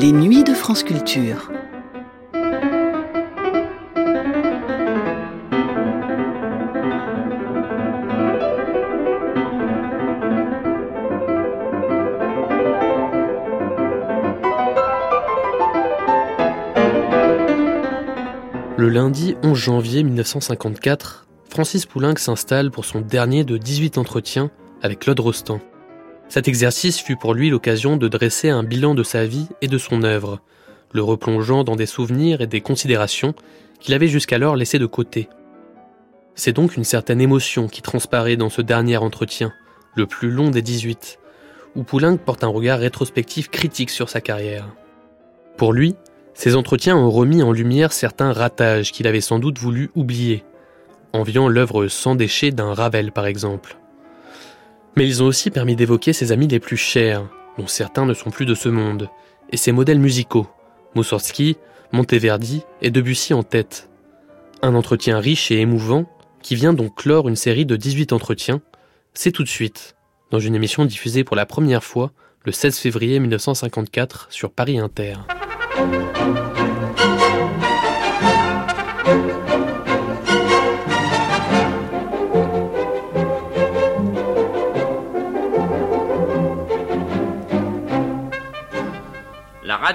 Les nuits de France Culture. Le lundi 11 janvier 1954, Francis Poulenc s'installe pour son dernier de 18 entretiens avec Claude Rostand. Cet exercice fut pour lui l'occasion de dresser un bilan de sa vie et de son œuvre, le replongeant dans des souvenirs et des considérations qu'il avait jusqu'alors laissés de côté. C'est donc une certaine émotion qui transparaît dans ce dernier entretien, le plus long des 18, où Poulenc porte un regard rétrospectif critique sur sa carrière. Pour lui, ces entretiens ont remis en lumière certains ratages qu'il avait sans doute voulu oublier, enviant l'œuvre sans déchets d'un Ravel par exemple. Mais ils ont aussi permis d'évoquer ses amis les plus chers, dont certains ne sont plus de ce monde, et ses modèles musicaux, Moussorgsky, Monteverdi et Debussy en tête. Un entretien riche et émouvant qui vient donc clore une série de 18 entretiens, c'est tout de suite, dans une émission diffusée pour la première fois le 16 février 1954 sur Paris Inter.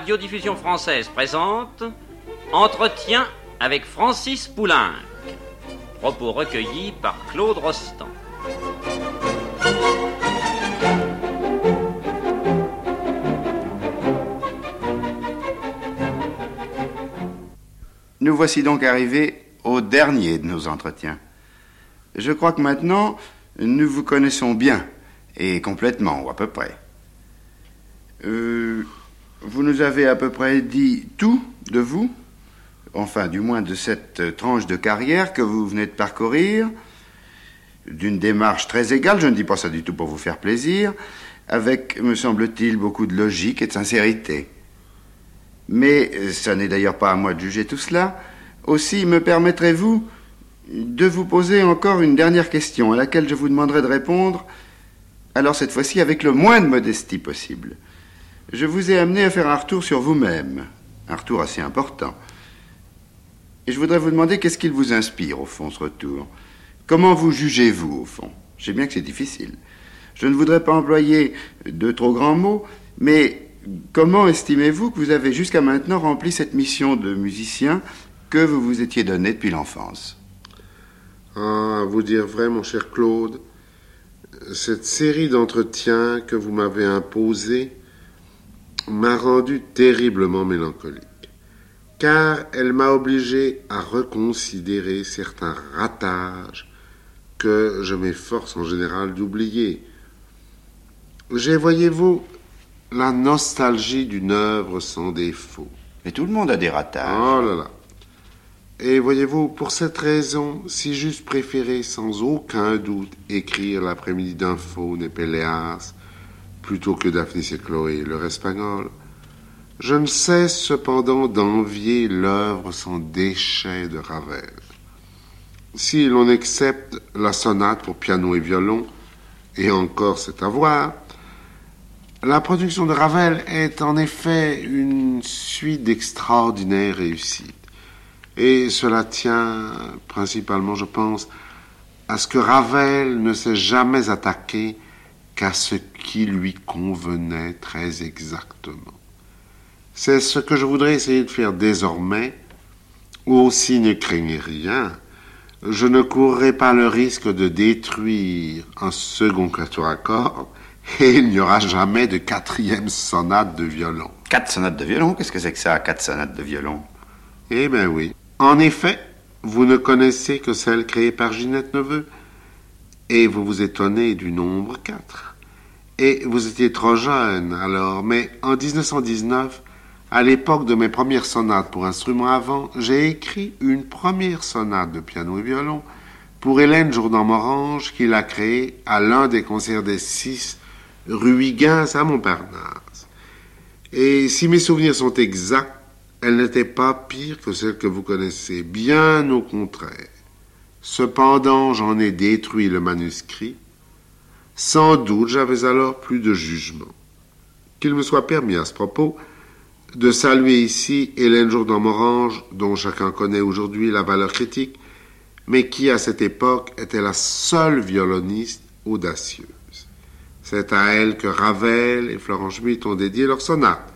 Radiodiffusion française présente Entretien avec Francis Poulenc. Propos recueillis par Claude Rostand. Nous voici donc arrivés au dernier de nos entretiens. Je crois que maintenant, nous vous connaissons bien, et complètement, ou à peu près. Euh, vous nous avez à peu près dit tout de vous, enfin du moins de cette tranche de carrière que vous venez de parcourir, d'une démarche très égale, je ne dis pas ça du tout pour vous faire plaisir, avec, me semble-t-il, beaucoup de logique et de sincérité. Mais ce n'est d'ailleurs pas à moi de juger tout cela. Aussi, me permettrez-vous de vous poser encore une dernière question à laquelle je vous demanderai de répondre, alors cette fois-ci avec le moins de modestie possible. Je vous ai amené à faire un retour sur vous-même, un retour assez important. Et je voudrais vous demander qu'est-ce qu'il vous inspire, au fond, ce retour? Comment vous jugez-vous, au fond? Je sais bien que c'est difficile. Je ne voudrais pas employer de trop grands mots, mais comment estimez-vous que vous avez jusqu'à maintenant rempli cette mission de musicien que vous vous étiez donnée depuis l'enfance? Ah, vous dire vrai, mon cher Claude, cette série d'entretiens que vous m'avez imposée m'a rendu terriblement mélancolique, car elle m'a obligé à reconsidérer certains ratages que je m'efforce en général d'oublier. J'ai, voyez-vous, la nostalgie d'une œuvre sans défaut. Mais tout le monde a des ratages. Oh là là. Et voyez-vous, pour cette raison, si j'eusse préféré sans aucun doute écrire l'après-midi d'un faune et Péléas plutôt que Daphnis et Chloé, leur espagnol, je ne cesse cependant d'envier l'œuvre sans déchet de Ravel. Si l'on accepte la sonate pour piano et violon, et encore c'est à voir, la production de Ravel est en effet une suite d'extraordinaires réussites. Et cela tient principalement, je pense, à ce que Ravel ne s'est jamais attaqué qu'à ce qui lui convenait très exactement. C'est ce que je voudrais essayer de faire désormais, ou aussi ne craignez rien, je ne courrai pas le risque de détruire un second quatuor à cordes, et il n'y aura jamais de quatrième sonate de violon. Quatre sonates de violon? Qu'est-ce que c'est que ça, quatre sonates de violon? Eh bien oui. En effet, vous ne connaissez que celle créée par Ginette Neveu, et vous vous étonnez du nombre 4. Et vous étiez trop jeune alors, mais en 1919, à l'époque de mes premières sonates pour instruments avant, j'ai écrit une première sonate de piano et violon pour Hélène Jourdan-Morange qu'il a créée à l'un des concerts des six rue à Montparnasse. Et si mes souvenirs sont exacts, elle n'était pas pire que celle que vous connaissez, bien au contraire. Cependant, j'en ai détruit le manuscrit. Sans doute, j'avais alors plus de jugement. Qu'il me soit permis à ce propos de saluer ici Hélène Jourdan-Morange, dont chacun connaît aujourd'hui la valeur critique, mais qui à cette époque était la seule violoniste audacieuse. C'est à elle que Ravel et Florent Schmitt ont dédié leur sonate.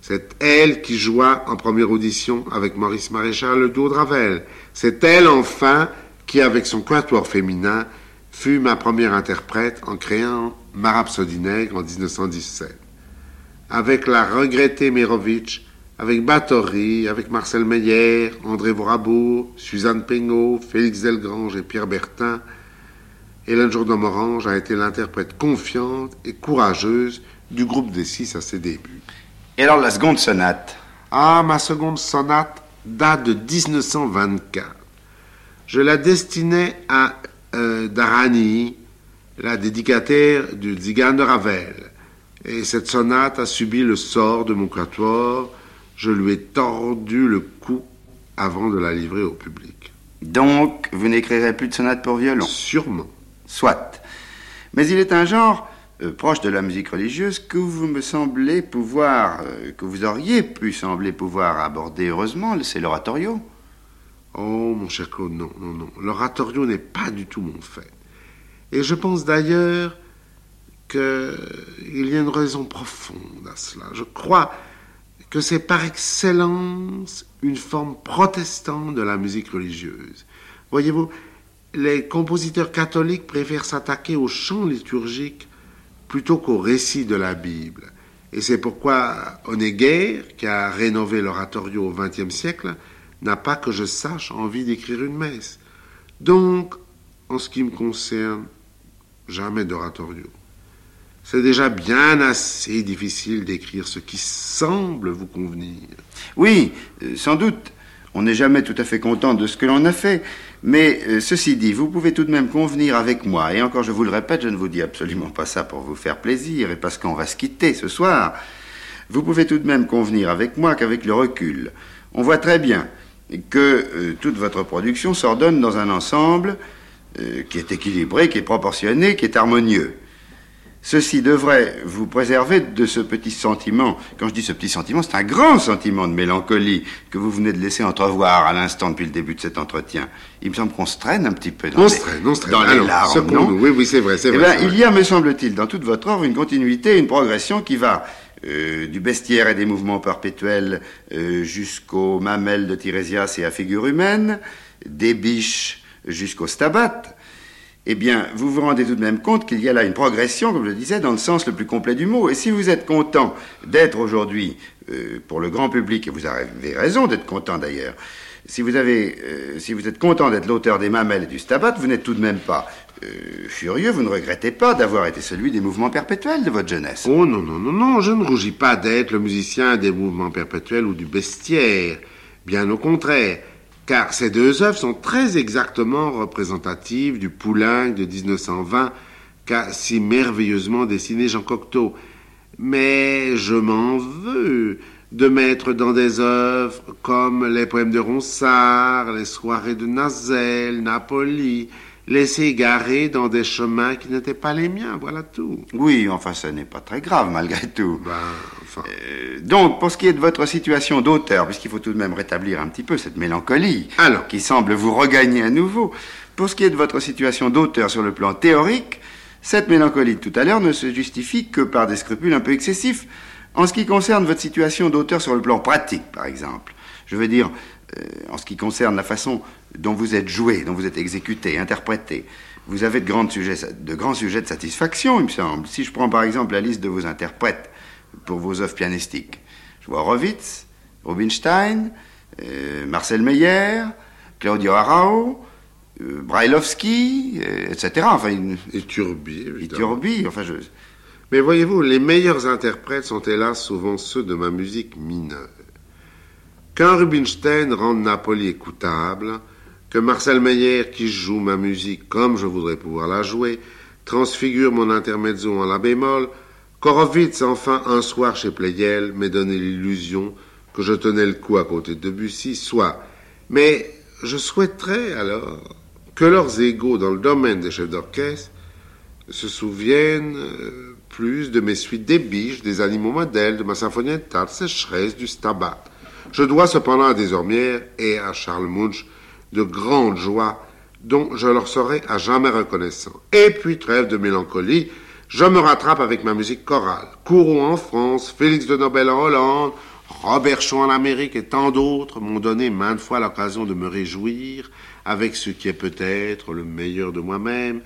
C'est elle qui joua en première audition avec Maurice Maréchal le duo de Ravel. C'est elle enfin qui, avec son quatuor féminin, fut ma première interprète en créant Ma Rhapsodie Nègre en 1917. Avec la regrettée Mérovitch, avec Bathory, avec Marcel Meyer, André Vorabourg, Suzanne Pengot, Félix Delgrange et Pierre Bertin, Hélène Jourdan-Morange a été l'interprète confiante et courageuse du groupe des six à ses débuts. Et alors la seconde sonate? Ah, ma seconde sonate date de 1924. Je la destinais à euh, Darani, la dédicataire du Zigan de Ravel. Et cette sonate a subi le sort de mon quatuor. Je lui ai tordu le cou avant de la livrer au public. Donc, vous n'écrirez plus de sonate pour violon? Sûrement. Soit. Mais il est un genre euh, proche de la musique religieuse que vous me semblez pouvoir, euh, que vous auriez pu sembler pouvoir aborder heureusement, c'est l'oratorio. Oh, mon cher Claude, non, non, non. L'oratorio n'est pas du tout mon fait. Et je pense d'ailleurs qu'il y a une raison profonde à cela. Je crois que c'est par excellence une forme protestante de la musique religieuse. Voyez-vous, les compositeurs catholiques préfèrent s'attaquer au chant liturgique plutôt qu'au récit de la Bible. Et c'est pourquoi Honegger, qui a rénové l'oratorio au XXe siècle, n'a pas que je sache envie d'écrire une messe. Donc, en ce qui me concerne, jamais d'oratorio. C'est déjà bien assez difficile d'écrire ce qui semble vous convenir. Oui, euh, sans doute. On n'est jamais tout à fait content de ce que l'on a fait. Mais euh, ceci dit, vous pouvez tout de même convenir avec moi. Et encore, je vous le répète, je ne vous dis absolument pas ça pour vous faire plaisir et parce qu'on va se quitter ce soir. Vous pouvez tout de même convenir avec moi qu'avec le recul, on voit très bien que euh, toute votre production s'ordonne dans un ensemble euh, qui est équilibré, qui est proportionné, qui est harmonieux. Ceci devrait vous préserver de ce petit sentiment. Quand je dis ce petit sentiment, c'est un grand sentiment de mélancolie que vous venez de laisser entrevoir à l'instant depuis le début de cet entretien. Il me semble qu'on se traîne un petit peu dans On les, traîne, on traîne. dans les Alors, larmes, non Oui, oui, c'est vrai, c'est Eh vrai. bien, c'est il vrai. y a, me semble-t-il, dans toute votre œuvre, une continuité, une progression qui va euh, du bestiaire et des mouvements perpétuels euh, jusqu'aux mamelles de Tirésias et à figure humaine, des biches jusqu'au stabat. Eh bien, vous vous rendez tout de même compte qu'il y a là une progression, comme je le disais, dans le sens le plus complet du mot. Et si vous êtes content d'être aujourd'hui, euh, pour le grand public, et vous avez raison d'être content d'ailleurs, si vous, si vous êtes content d'être l'auteur des mamelles et du stabat, vous n'êtes tout de même pas euh, furieux, vous ne regrettez pas d'avoir été celui des mouvements perpétuels de votre jeunesse. Oh non, non, non, non, je ne rougis pas d'être le musicien des mouvements perpétuels ou du bestiaire. Bien au contraire, car ces deux œuvres sont très exactement représentatives du Poulenc de 1920 qu'a si merveilleusement dessiné Jean Cocteau. Mais je m'en veux de mettre dans des œuvres comme les poèmes de Ronsard, les soirées de Nazel, Napoli, laissés égarer dans des chemins qui n'étaient pas les miens, voilà tout. Oui, enfin, ça n'est pas très grave malgré tout. Ben, enfin. Euh, donc, pour ce qui est de votre situation d'auteur, puisqu'il faut tout de même rétablir un petit peu cette mélancolie Alors. qui semble vous regagner à nouveau, pour ce qui est de votre situation d'auteur sur le plan théorique, cette mélancolie de tout à l'heure ne se justifie que par des scrupules un peu excessifs en ce qui concerne votre situation d'auteur sur le plan pratique, par exemple. Je veux dire, euh, en ce qui concerne la façon dont vous êtes joué, dont vous êtes exécuté, interprété. Vous avez de, grands sujets, de grands sujets de satisfaction, il me semble. Si je prends par exemple la liste de vos interprètes pour vos œuvres pianistiques, je vois Rovitz, Rubinstein, euh, Marcel Meyer, Claudio Arao, euh, Brailovsky, euh, etc. Enfin, une, Et Turbi, évidemment. Iturbi, enfin, je, Mais voyez-vous, les meilleurs interprètes sont hélas souvent ceux de ma musique mineure. Qu'un Rubinstein rende Napoli écoutable, que Marcel Meyer, qui joue ma musique comme je voudrais pouvoir la jouer, transfigure mon intermezzo en la bémol, Korowitz, enfin, un soir chez Pleyel, m'ait donné l'illusion que je tenais le coup à côté de Debussy, soit. Mais je souhaiterais alors que leurs égaux dans le domaine des chefs d'orchestre se souviennent, euh, plus de mes suites des biches, des animaux modèles, de ma symphoniettale, sécheresse, du stabat. Je dois cependant à Désormières et à Charles Munch de grandes joies dont je leur serai à jamais reconnaissant. Et puis, trêve de mélancolie, je me rattrape avec ma musique chorale. Courroux en France, Félix de Nobel en Hollande, Robert Shaw en Amérique et tant d'autres m'ont donné maintes fois l'occasion de me réjouir avec ce qui est peut-être le meilleur de moi-même.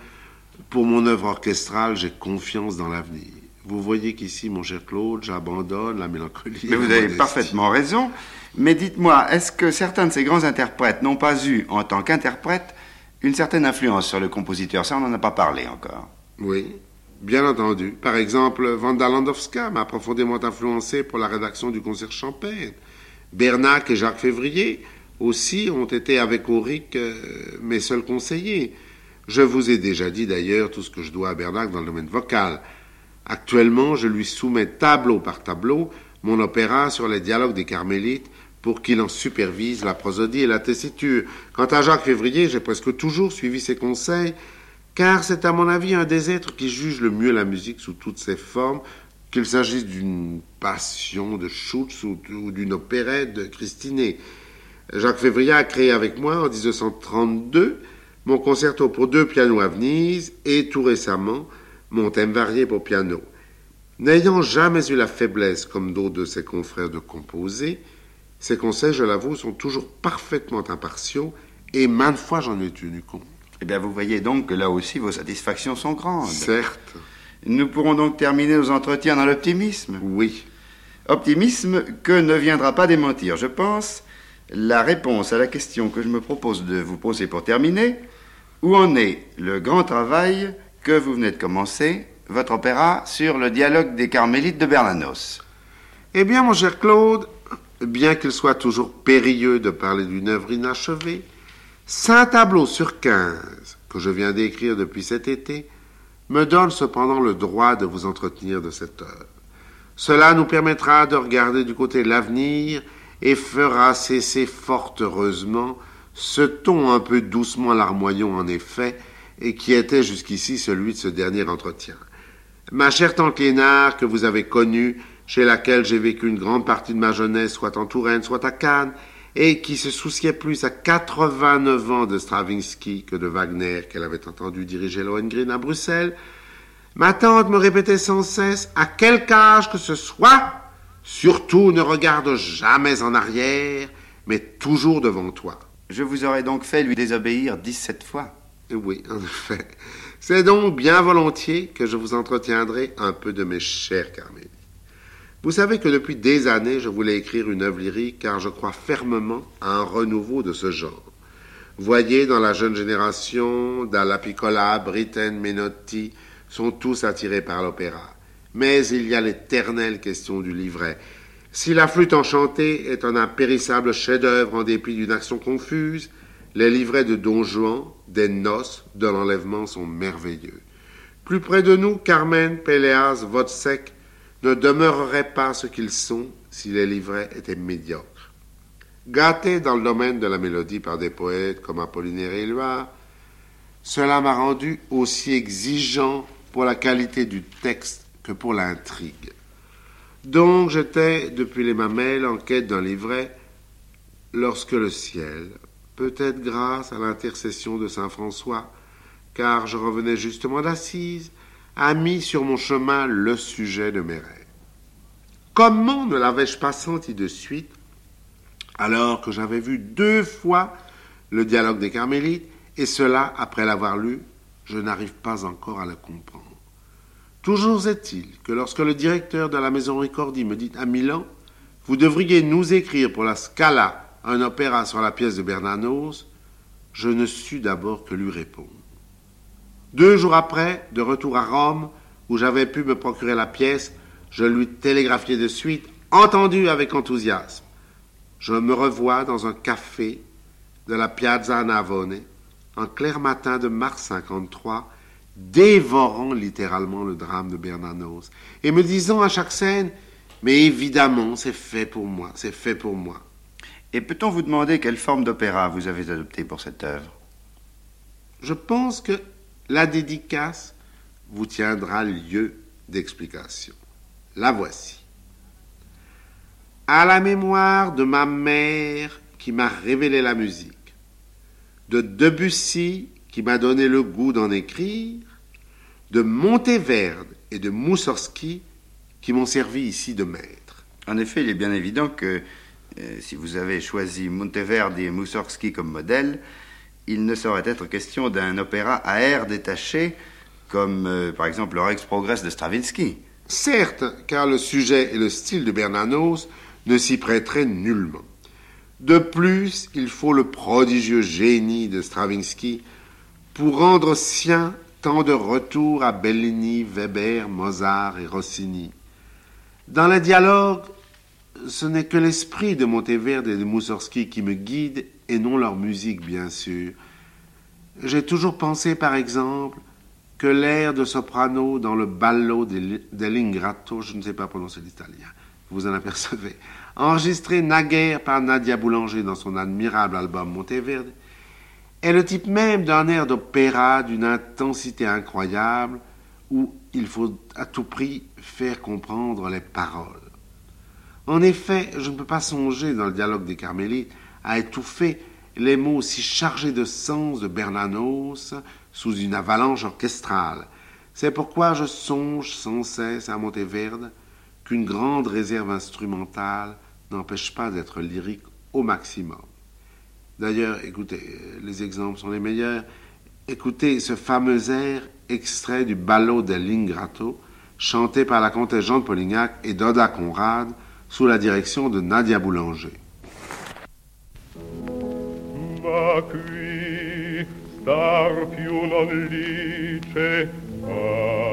Pour mon œuvre orchestrale, j'ai confiance dans l'avenir. Vous voyez qu'ici, mon cher Claude, j'abandonne la mélancolie. Mais vous avez parfaitement raison. Mais dites-moi, est-ce que certains de ces grands interprètes n'ont pas eu, en tant qu'interprètes, une certaine influence sur le compositeur? Ça, on n'en a pas parlé encore. Oui, bien entendu. Par exemple, Wanda Landowska m'a profondément influencé pour la rédaction du concert champagne. Bernac et Jacques Février aussi ont été avec Auric euh, mes seuls conseillers. Je vous ai déjà dit d'ailleurs tout ce que je dois à Bernac dans le domaine vocal. Actuellement, je lui soumets tableau par tableau mon opéra sur les dialogues des Carmélites pour qu'il en supervise la prosodie et la tessiture. Quant à Jacques Février, j'ai presque toujours suivi ses conseils, car c'est à mon avis un des êtres qui juge le mieux la musique sous toutes ses formes, qu'il s'agisse d'une passion de Schutz ou, d'une opérette de Christinet. Jacques Février a créé avec moi en 1932 mon concerto pour deux pianos à Venise et tout récemment mon thème varié pour piano. N'ayant jamais eu la faiblesse, comme d'autres de ses confrères, de composer, ces conseils, je l'avoue, sont toujours parfaitement impartiaux et maintes fois j'en ai tenu compte. Eh bien, vous voyez donc que là aussi vos satisfactions sont grandes. Certes. Nous pourrons donc terminer nos entretiens dans l'optimisme. Oui. Optimisme que ne viendra pas démentir, je pense, la réponse à la question que je me propose de vous poser pour terminer. Où en est le grand travail que vous venez de commencer, votre opéra sur le dialogue des Carmélites de Bernanos Eh bien, mon cher Claude, bien qu'il soit toujours périlleux de parler d'une œuvre inachevée, cinq tableaux sur quinze que je viens d'écrire depuis cet été me donnent cependant le droit de vous entretenir de cette œuvre. Cela nous permettra de regarder du côté de l'avenir et fera cesser fort heureusement ce ton un peu doucement larmoyant en effet, et qui était jusqu'ici celui de ce dernier entretien. Ma chère tante Lénard, que vous avez connue, chez laquelle j'ai vécu une grande partie de ma jeunesse, soit en Touraine, soit à Cannes, et qui se souciait plus à 89 ans de Stravinsky que de Wagner qu'elle avait entendu diriger Lohengrin à Bruxelles, ma tante me répétait sans cesse, à quelque âge que ce soit, surtout ne regarde jamais en arrière, mais toujours devant toi. Je vous aurais donc fait lui désobéir 17 fois. Oui, en effet. C'est donc bien volontiers que je vous entretiendrai un peu de mes chers Carmélie. Vous savez que depuis des années, je voulais écrire une œuvre lyrique car je crois fermement à un renouveau de ce genre. Voyez, dans la jeune génération, Dalla Piccola, Britten, Menotti, sont tous attirés par l'opéra. Mais il y a l'éternelle question du livret. Si la flûte enchantée est un impérissable chef-d'œuvre en dépit d'une action confuse, les livrets de Don Juan, des noces, de l'enlèvement sont merveilleux. Plus près de nous, Carmen, Péléas, Vodsec, ne demeureraient pas ce qu'ils sont si les livrets étaient médiocres. Gâté dans le domaine de la mélodie par des poètes comme Apollinaire et Éluard, cela m'a rendu aussi exigeant pour la qualité du texte que pour l'intrigue. Donc j'étais, depuis les mamelles, en quête d'un livret, lorsque le ciel, peut-être grâce à l'intercession de saint François, car je revenais justement d'Assise, a mis sur mon chemin le sujet de mes rêves. Comment ne l'avais-je pas senti de suite, alors que j'avais vu deux fois le dialogue des Carmélites, et cela après l'avoir lu, je n'arrive pas encore à le comprendre. Toujours est-il que lorsque le directeur de la maison Ricordi me dit à Milan, vous devriez nous écrire pour la Scala un opéra sur la pièce de Bernanos, je ne sus d'abord que lui répondre. Deux jours après, de retour à Rome, où j'avais pu me procurer la pièce, je lui télégraphiai de suite, entendu avec enthousiasme. Je me revois dans un café de la Piazza Navone, un clair matin de mars 53, dévorant littéralement le drame de Bernanos, et me disant à chaque scène, mais évidemment, c'est fait pour moi, c'est fait pour moi. Et peut-on vous demander quelle forme d'opéra vous avez adopté pour cette œuvre? Je pense que la dédicace vous tiendra lieu d'explication. La voici. À la mémoire de ma mère qui m'a révélé la musique, de Debussy qui m'a donné le goût d'en écrire, de Monteverde et de Moussorski qui m'ont servi ici de maître. En effet, il est bien évident que si vous avez choisi Monteverdi et Moussorski comme modèle, il ne saurait être question d'un opéra à air détaché, comme euh, par exemple le Rex Progress de Stravinsky. Certes, car le sujet et le style de Bernanos ne s'y prêteraient nullement. De plus, il faut le prodigieux génie de Stravinsky pour rendre sien tant de retours à Bellini, Weber, Mozart et Rossini. Dans le dialogue, ce n'est que l'esprit de Monteverde et de Moussorski qui me guide et non leur musique, bien sûr. J'ai toujours pensé, par exemple, que l'air de soprano dans le ballo dell'ingrato, je ne sais pas prononcer l'italien, vous en apercevez, enregistré naguère par Nadia Boulanger dans son admirable album Monteverde, est le type même d'un air d'opéra d'une intensité incroyable où il faut à tout prix faire comprendre les paroles. En effet, je ne peux pas songer dans le dialogue des Carmélites à étouffer les mots si chargés de sens de Bernanos sous une avalanche orchestrale. C'est pourquoi je songe sans cesse à Monteverde qu'une grande réserve instrumentale n'empêche pas d'être lyrique au maximum. D'ailleurs, écoutez, les exemples sont les meilleurs. Écoutez ce fameux air extrait du Ballo dell'Ingrato, chanté par la comtesse Jean de Polignac et Doda Conrad, sous la direction de Nadia Boulanger. Anime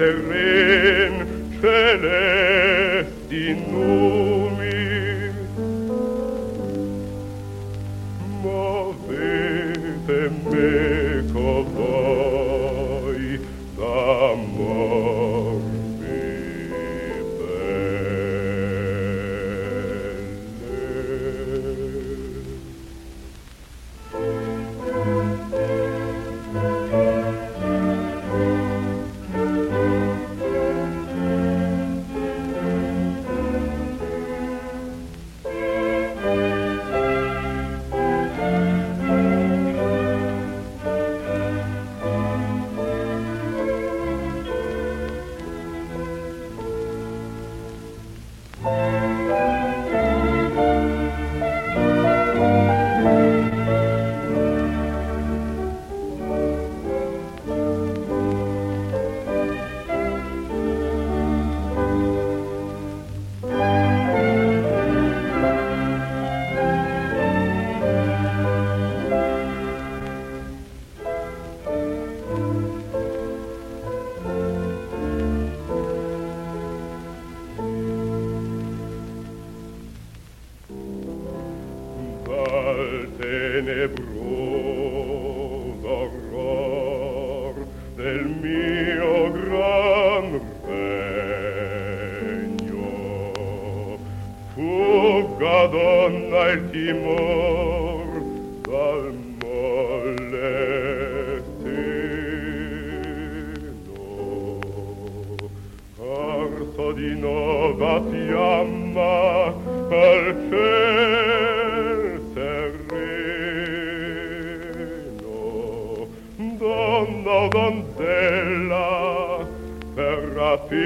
terren celeste di nova fiamma al o donzella per rapir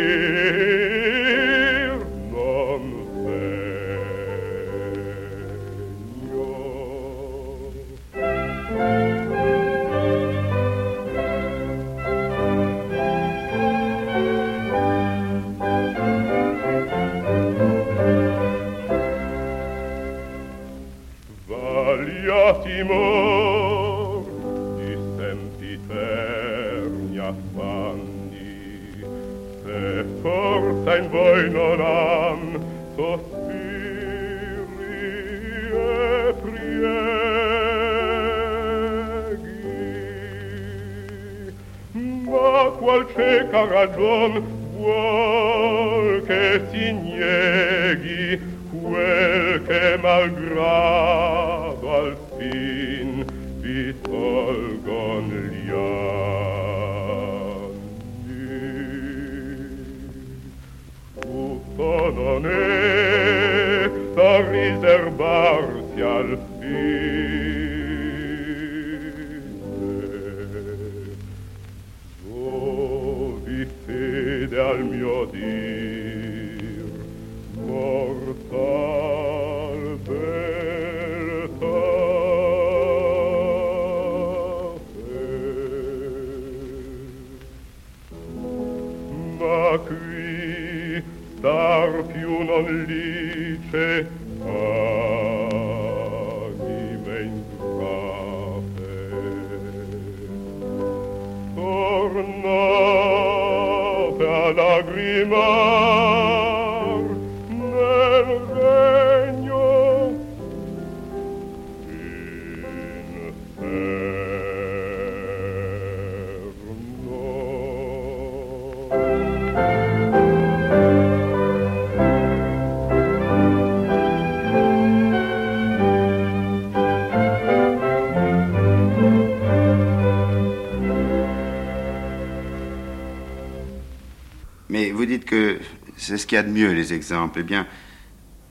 non vegno. Valia timor e forza in voi non han sospiri e prieghi ma qual cieca ragion vuol che si nieghi quel che malgrado donné ta réservation Dovite dal mio dir mortal beltà ma qui non lice c'est ce qu'il y a de mieux, les exemples. Eh bien,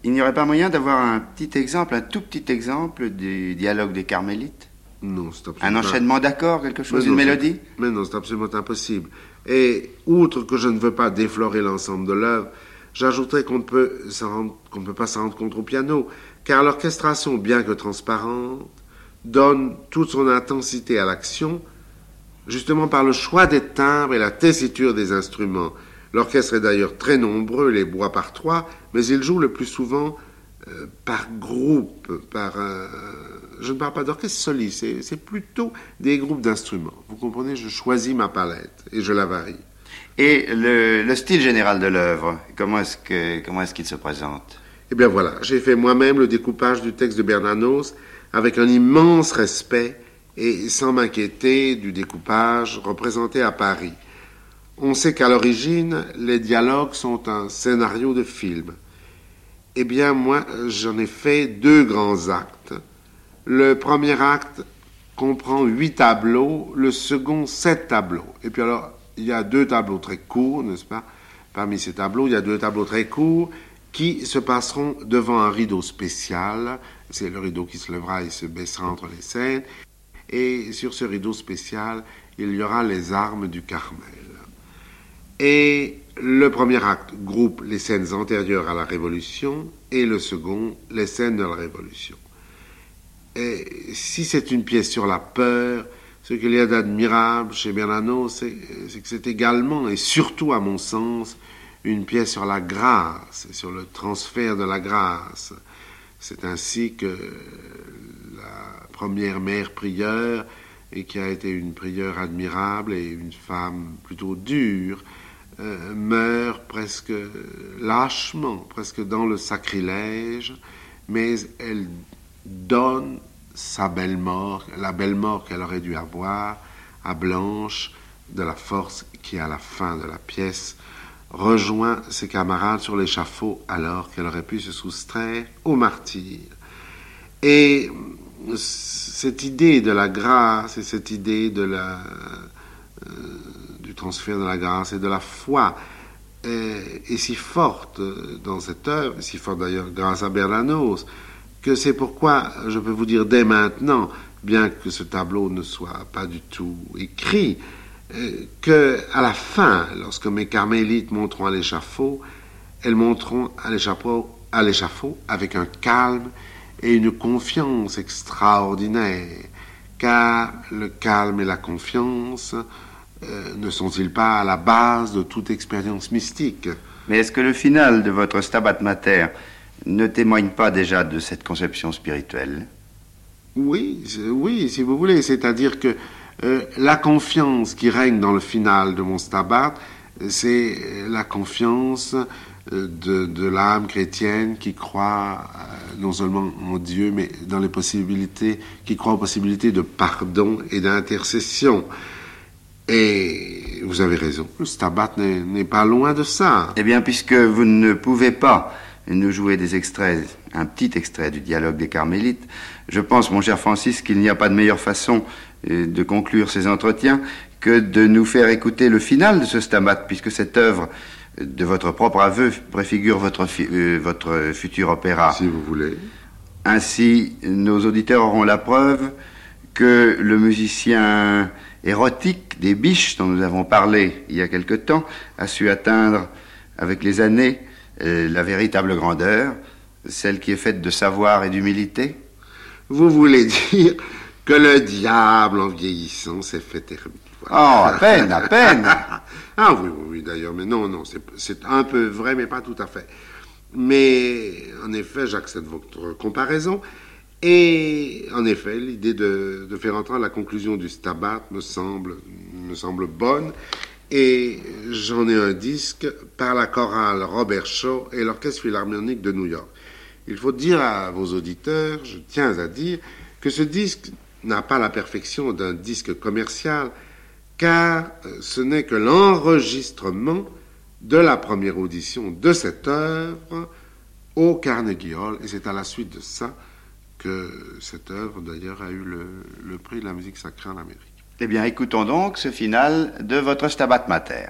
il n'y aurait pas moyen d'avoir un petit exemple, un tout petit exemple du dialogue des Carmélites? Non, c'est Un absolument enchaînement d'accords, quelque chose, Mais une non, mélodie? Mais non, c'est absolument impossible. Et outre que je ne veux pas déflorer l'ensemble de l'œuvre, j'ajouterais qu'on ne peut qu'on ne peut pas s'en rendre compte au piano, car l'orchestration, bien que transparente, donne toute son intensité à l'action, justement par le choix des timbres et la tessiture des instruments. L'orchestre est d'ailleurs très nombreux, les bois par trois, mais il joue le plus souvent euh, par groupe, par je ne parle pas d'orchestre soliste, c'est- c'est plutôt des groupes d'instruments. Vous comprenez, je choisis ma palette et je la varie. Et le, le style général de l'œuvre, comment est-ce que comment est-ce qu'il se présente? Eh bien voilà, j'ai fait moi-même le découpage du texte de Bernanos avec un immense respect et sans m'inquiéter du découpage représenté à Paris. On sait qu'à l'origine, les dialogues sont un scénario de film. Eh bien moi, j'en ai fait deux grands actes. Le premier acte comprend huit tableaux, le second sept tableaux. Et puis alors, il y a deux tableaux très courts, n'est-ce pas? Parmi ces tableaux, il y a deux tableaux très courts qui se passeront devant un rideau spécial. C'est le rideau qui se lèvera et se baissera entre les scènes. Et sur ce rideau spécial, il y aura les armes du Carmel. Et le premier acte groupe les scènes antérieures à la Révolution et le second les scènes de la Révolution. Et si c'est une pièce sur la peur, ce qu'il y a d'admirable chez Bernano, c'est que c'est également et surtout à mon sens une pièce sur la grâce, sur le transfert de la grâce. C'est ainsi que la première mère prieure, qui a été une prieure admirable et une femme plutôt dure, euh, meurt presque lâchement, presque dans le sacrilège, mais elle donne sa belle mort, la belle mort qu'elle aurait dû avoir à Blanche, de la force qui, à la fin de la pièce, rejoint ses camarades sur l'échafaud alors qu'elle aurait pu se soustraire au martyr. Et cette idée de la grâce et cette idée de la, euh, transfert de la grâce et de la foi. Est, si forte dans cette œuvre, si forte d'ailleurs grâce à Bernanos, que c'est pourquoi je peux vous dire dès maintenant, bien que ce tableau ne soit pas du tout écrit, euh, que à la fin, lorsque mes carmélites monteront à l'échafaud, elles monteront à l'échafaud, à l'échafaud avec un calme et une confiance extraordinaire, car le calme et la confiance euh, ne sont-ils pas à la base de toute expérience mystique Mais est-ce que le final de votre Stabat Mater ne témoigne pas déjà de cette conception spirituelle? Oui, oui, si vous voulez. C'est-à-dire que euh, la confiance qui règne dans le final de mon Stabat c'est la confiance euh, de, de l'âme chrétienne qui croit non seulement en Dieu, mais dans les possibilités, qui croit aux possibilités de pardon et d'intercession. Et vous avez raison, le stabat n'est pas loin de ça. Eh bien, puisque vous ne pouvez pas nous jouer des extraits, un petit extrait du dialogue des Carmélites, je pense, mon cher Francis, qu'il n'y a pas de meilleure façon euh, de conclure ces entretiens que de nous faire écouter le final de ce stabat, puisque cette œuvre de votre propre aveu préfigure votre, euh, votre futur opéra. Si vous voulez. Ainsi, nos auditeurs auront la preuve que le musicien érotique des biches dont nous avons parlé il y a quelque temps a su atteindre avec les années euh, la véritable grandeur, celle qui est faite de savoir et d'humilité Vous voulez dire que le diable, en vieillissant, s'est fait ermite. Oh, à peine, à peine Ah oui, oui, oui d'ailleurs, mais non, non, c'est un peu vrai, mais pas tout à fait. Mais en effet, j'accepte votre comparaison. Et en effet, l'idée de, faire entrer la conclusion du stabat me semble, me semble bonne. Et j'en ai un disque par la chorale Robert Shaw et l'Orchestre Philharmonique de New York. Il faut dire à vos auditeurs, je tiens à dire, que ce disque n'a pas la perfection d'un disque commercial, car ce n'est que l'enregistrement de la première audition de cette œuvre au Carnegie Hall, et c'est à la suite de ça que cette œuvre, d'ailleurs, a eu le, prix de la musique sacrée en Amérique. Eh bien, écoutons donc ce final de votre Stabat Mater.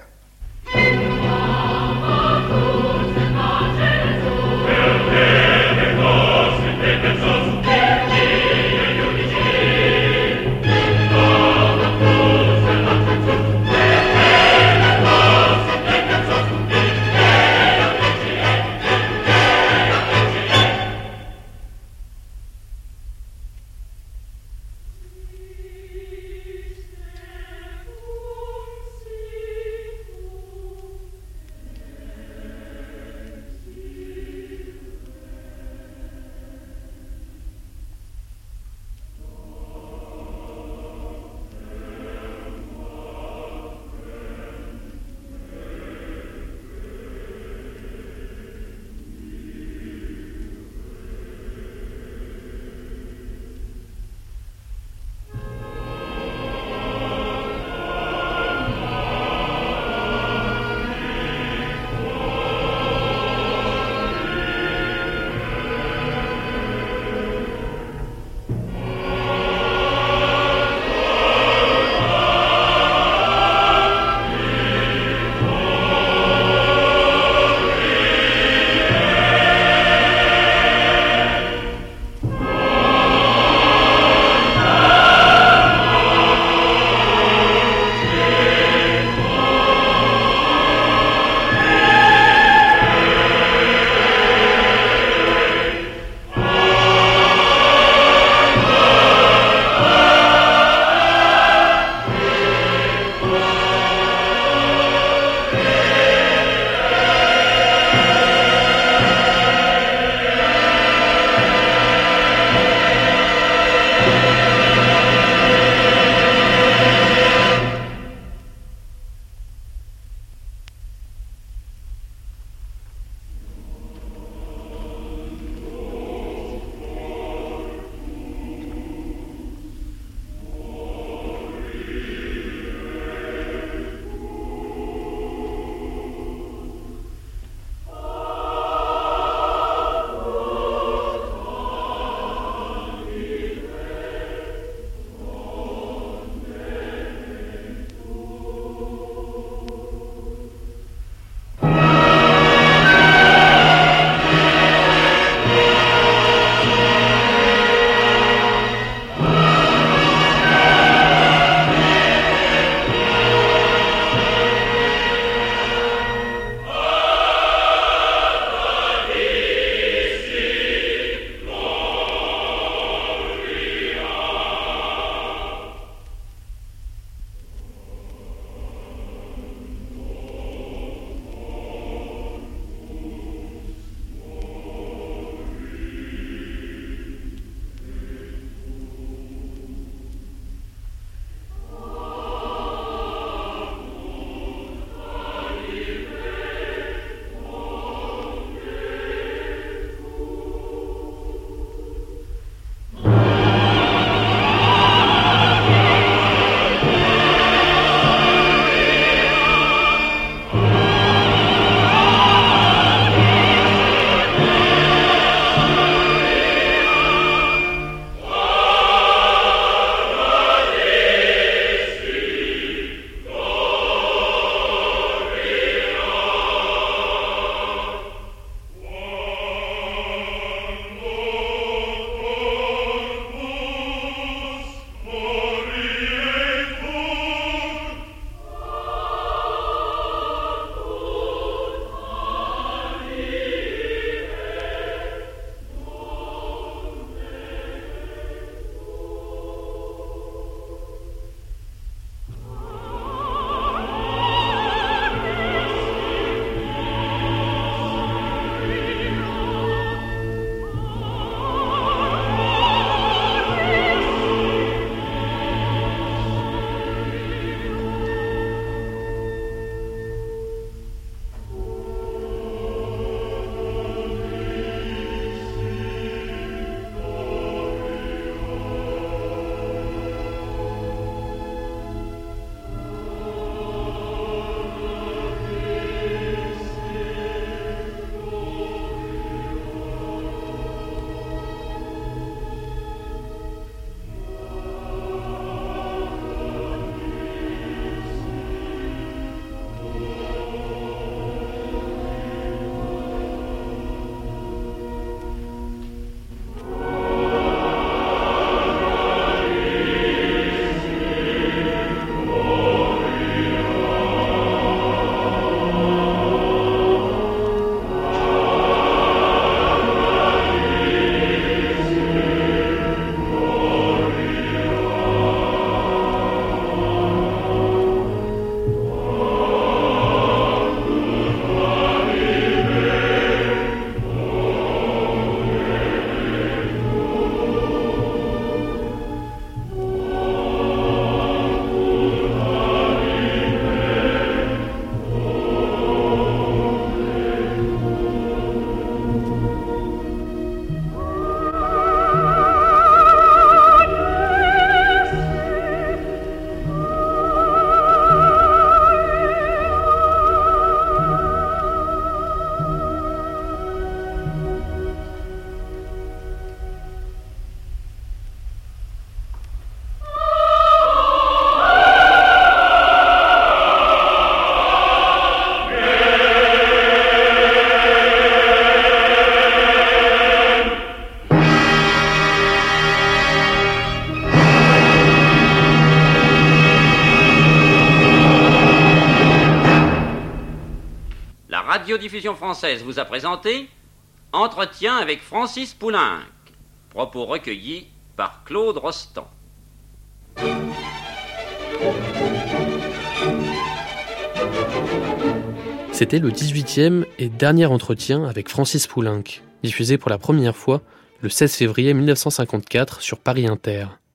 Française vous a présenté Entretien avec Francis Poulenc. Propos recueillis par Claude Rostand. C'était le 18e et dernier entretien avec Francis Poulenc, diffusé pour la première fois le 16 février 1954 sur Paris Inter.